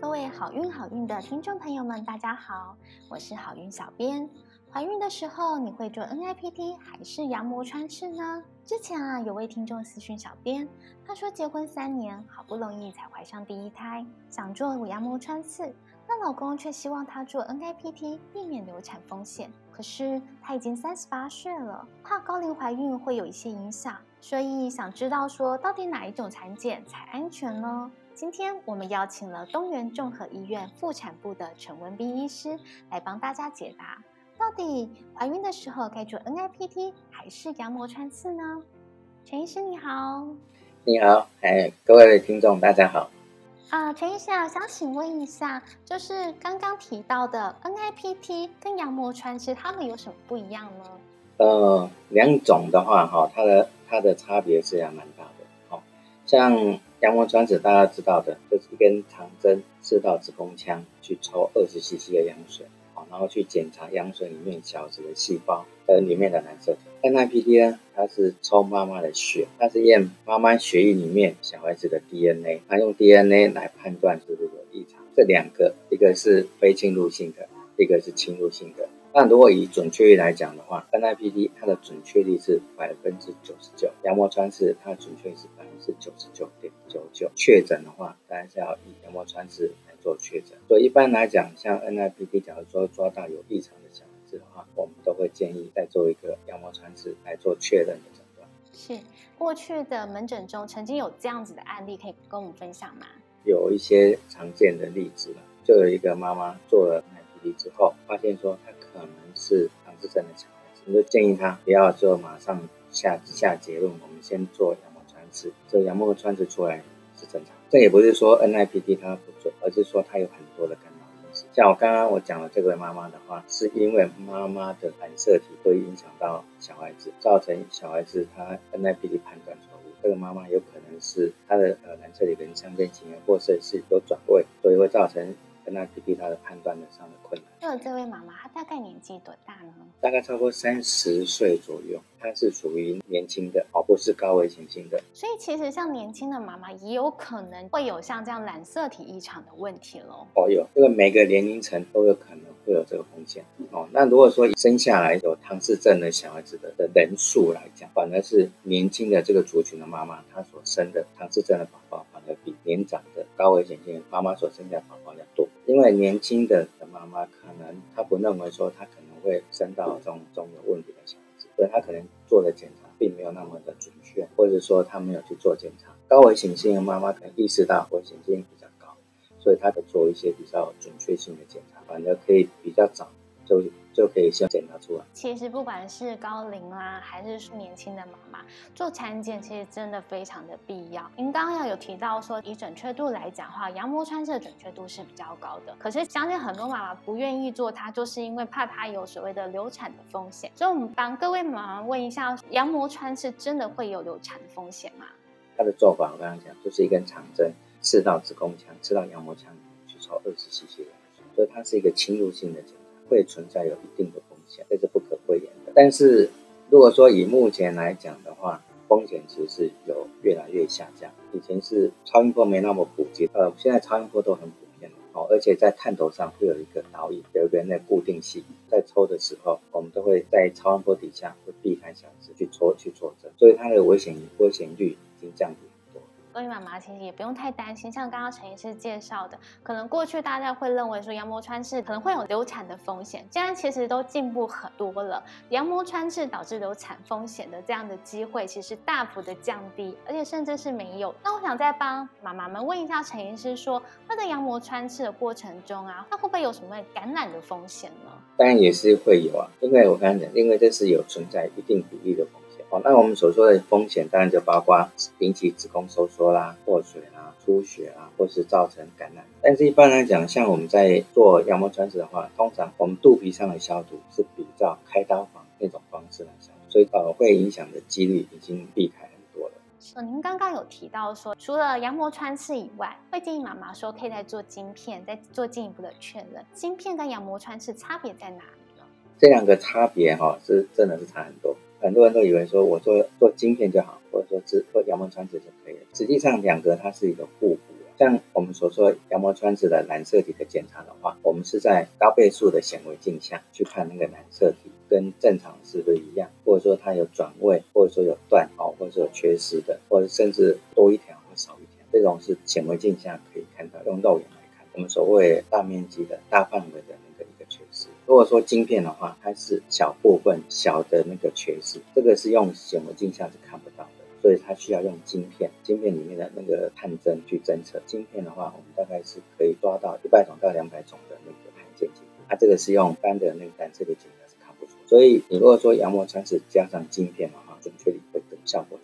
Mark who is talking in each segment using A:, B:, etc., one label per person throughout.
A: 各位好运好运的听众朋友们，大家好，我是好运小编。怀孕的时候，你会做 NIPT 还是羊膜穿刺呢？之前啊，有位听众私讯小编，他说结婚三年，好不容易才怀上第一胎，想做羊膜穿刺，那老公却希望他做 NIPT，避免流产风险。可是他已经三十八岁了，怕高龄怀孕会有一些影响，所以想知道说到底哪一种产检才安全呢？今天我们邀请了东源综合医院妇产部的陈文斌医师来帮大家解答，到底怀孕的时候该做 NIPT 还是羊膜穿刺呢？陈医师你好，
B: 你好，哎，各位听众大家好。
A: 啊，陈医师啊，想请问一下，就是刚刚提到的 NIPT 跟羊膜穿刺，它们有什么不一样呢？
B: 呃，两种的话，哈，它的它的差别是还蛮大像羊膜穿刺，大家知道的，就是一根长针刺到子宫腔去抽二十 cc 的羊水，好，然后去检查羊水里面小子的细胞和里面的染色体。NIPT 呢，它是抽妈妈的血，它是验妈妈血液里面小孩子的 DNA，它用 DNA 来判断是不是有异常。这两个，一个是非侵入性的，一个是侵入性的。那如果以准确率来讲的话，NIPD 它的准确率是百分之九十九，羊膜穿刺它的准确率是百分之九十九点九九。确诊的话，当然是要以羊膜穿刺来做确诊。所以一般来讲，像 NIPD，假如说抓到有异常的小孩子的话，我们都会建议再做一个羊膜穿刺来做确认的诊断。
A: 是过去的门诊中曾经有这样子的案例，可以跟我们分享吗？
B: 有一些常见的例子了，就有一个妈妈做了之后，发现说他可能是唐氏症的小孩子，我们就建议他不要做马上下下结论，我们先做羊膜穿刺，这羊膜穿刺出来是正常。这也不是说 NIPT 它不准，而是说它有很多的干扰因素。像我刚刚我讲的这位妈妈的话，是因为妈妈的染色体会影响到小孩子，造成小孩子他 NIPT 判断错误。这个妈妈有可能是她的呃染色体跟相间型，或者是有转位，所以会造成。NIPT 它的判断的上的困难。
A: 那这位妈妈她大概年纪多大呢？
B: 大概超过三十岁左右，她是属于年轻的，而不是高危险性的。
A: 所以其实像年轻的妈妈也有可能会有像这样染色体异常的问题喽。
B: 哦，有，这个每个年龄层都有可能会有这个风险。哦，那如果说生下来有唐氏症的小孩子的的人数来讲，反而是年轻的这个族群的妈妈，她所生的唐氏症的宝宝，反而比年长的高危险性妈妈所生下宝宝。因为年轻的的妈妈可能她不认为说她可能会生到这种这种有问题的小孩子，所以她可能做的检查并没有那么的准确，或者说她没有去做检查。高危险性的妈妈可能意识到危险性比较高，所以她得做一些比较准确性的检查，反而可以比较早就。就可以先检查出来。
A: 其实不管是高龄啦，还是年轻的妈妈做产检，其实真的非常的必要。您刚刚有提到说，以准确度来讲的话，羊膜穿刺的准确度是比较高的。可是相信很多妈妈不愿意做它，就是因为怕它有所谓的流产的风险。所以我们帮各位妈妈问一下，羊膜穿刺真的会有流产的风险吗？
B: 它的做法我刚刚讲，就是一根长针刺到子宫腔，刺到羊膜腔里面去抽二十 cc 的，所以它是一个侵入性的检查。会存在有一定的风险，这是不可讳言的。但是如果说以目前来讲的话，风险其实是有越来越下降。以前是超音波没那么普及，呃，现在超音波都很普遍了。哦，而且在探头上会有一个导引，有一个那固定器，在抽的时候，我们都会在超音波底下会避开小子去抽去做针，所以它的危险危险率已经降低。
A: 各位妈妈其实也不用太担心，像刚刚陈医师介绍的，可能过去大家会认为说羊膜穿刺可能会有流产的风险，现在其实都进步很多了，羊膜穿刺导致流产风险的这样的机会其实大幅的降低，而且甚至是没有。那我想再帮妈妈们问一下陈医师，说那在羊膜穿刺的过程中啊，那会不会有什么感染的风险呢？
B: 当然也是会有啊，因为我刚刚讲，因为这是有存在一定比例的风。哦，那我们所说的风险，当然就包括引起子宫收缩啦、破水啦、出血啊，或是造成感染。但是一般来讲，像我们在做羊膜穿刺的话，通常我们肚皮上的消毒是比较开刀房那种方式来消毒，所以呃会影响的几率已经避开很多了。
A: 呃，您刚刚有提到说，除了羊膜穿刺以外，会建议妈妈说可以再做晶片，再做进一步的确认。晶片跟羊膜穿刺差别在哪里呢？
B: 这两个差别哈是真的是差很多。很多人都以为说我做做晶片就好，或者说只做羊膜穿刺就可以了。实际上，两个它是一个互补的。像我们所说羊膜穿刺的染色体的检查的话，我们是在高倍数的显微镜下去看那个染色体跟正常是不是一样，或者说它有转位，或者说有断哦，或者说有缺失的，或者甚至多一条或少一条，这种是显微镜下可以看到，用肉眼来看。我们所谓大面积的大范围的那个。如果说晶片的话，它是小部分小的那个缺失，这个是用显微镜下是看不到的。所以它需要用晶片，晶片里面的那个探针去侦测。晶片的话，我们大概是可以抓到一百种到两百种的那个罕见晶片。它这个是用单的那个单色的检查是看不出。所以你如果说羊膜穿刺加上晶片的话，准确率会更效果。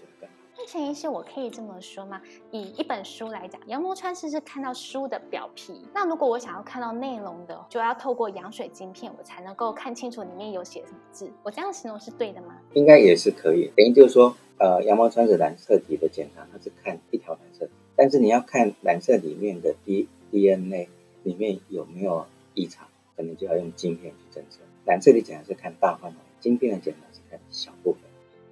A: 陈医师，我可以这么说吗？以一本书来讲，羊膜穿刺是看到书的表皮。那如果我想要看到内容的，就要透过羊水晶片，我才能够看清楚里面有写什么字。我这样形容是对的吗？
B: 应该也是可以。等于就是说。呃，羊毛穿刺染色体的检查，它是看一条染色体，但是你要看染色里面的 D DNA 里面有没有异常，可能就要用晶片去侦测。染色体检查是看大范围，晶片的检查是看小部分。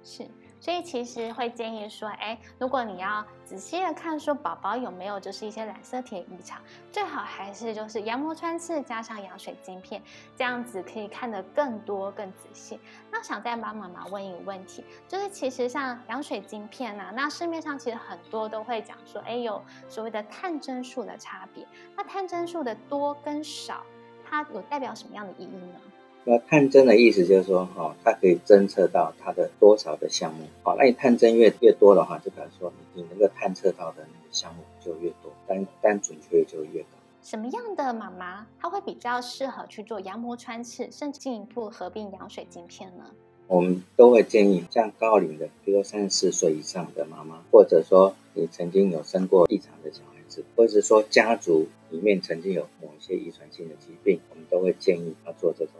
A: 是。所以其实会建议说，哎，如果你要仔细的看说宝宝有没有就是一些染色体异常，最好还是就是羊膜穿刺加上羊水晶片，这样子可以看得更多更仔细。那想再帮妈妈问一个问题，就是其实像羊水晶片呐，那市面上其实很多都会讲说，哎，有所谓的探针数的差别。那探针数的多跟少，它有代表什么样的意义呢？
B: 那探针的意思就是说，哈，它可以侦测到它的多少的项目，好，那你探针越越多的话，就表示说你你能够探测到的那个项目就越多，但但准确率就越高。
A: 什么样的妈妈，她会比较适合去做羊膜穿刺，甚至进一步合并羊水晶片呢？
B: 我们都会建议，像高龄的，比如说三十四岁以上的妈妈，或者说你曾经有生过异常的小孩子，或者是说家族里面曾经有某一些遗传性的疾病，我们都会建议要做这种。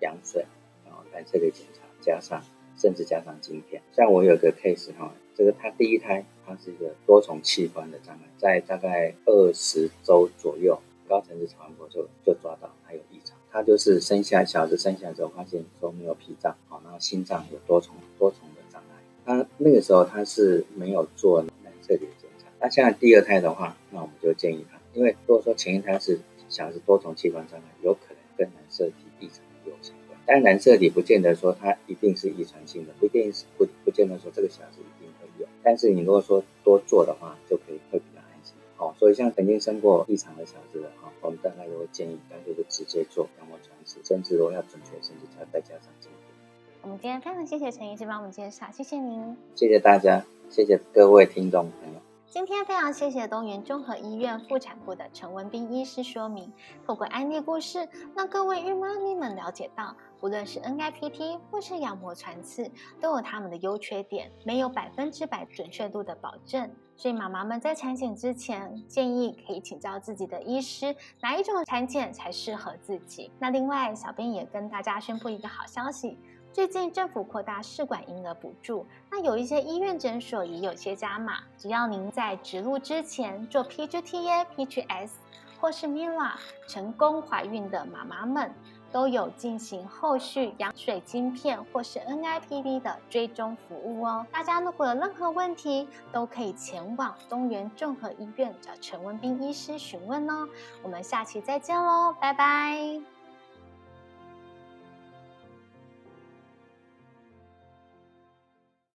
B: 羊水，然后染色体检查，加上甚至加上晶片。像我有个 case 哈，这个他第一胎，他是一个多重器官的障碍，在大概二十周左右，高层次超音波就就抓到他有异常。他就是生下小孩子生下来之后，发现说没有脾脏，好，然后心脏有多重多重的障碍。他那个时候他是没有做染色体检查。那现在第二胎的话，那我们就建议他，因为如果说前一胎是小孩子多重器官障碍，有可能跟染色体异常。但染色体不见得说它一定是遗传性的，不一定是不不见得说这个小孩子一定会有。但是你如果说多做的话，就可以会比较安心。好，所以像曾经生过异常的小孩子的哈，我们大概都会建议干脆就直接做羊膜穿刺，甚至如果要准确，甚至要再加上晶片。
A: 我们今天非常谢谢陈医师帮我们介绍，谢谢您，
B: 谢谢大家，谢谢各位听众朋友。
A: 今天非常谢谢东源综合医院妇产部的陈文斌医师说明，透过案例故事，让各位孕妈咪们了解到，无论是 NIPT 或是羊膜穿刺，都有他们的优缺点，没有百分之百准确度的保证。所以妈妈们在产检之前，建议可以请教自己的医师，哪一种产检才适合自己。那另外，小编也跟大家宣布一个好消息。最近政府扩大试管婴儿补助，那有一些医院诊所也有些加码。只要您在植入之前做 PGT-A、PGS 或是 MIRA 成功怀孕的妈妈们，都有进行后续羊水晶片或是 NIPD 的追踪服务哦。大家如果有任何问题，都可以前往东元综合医院找陈文斌医师询问哦。我们下期再见喽，拜拜。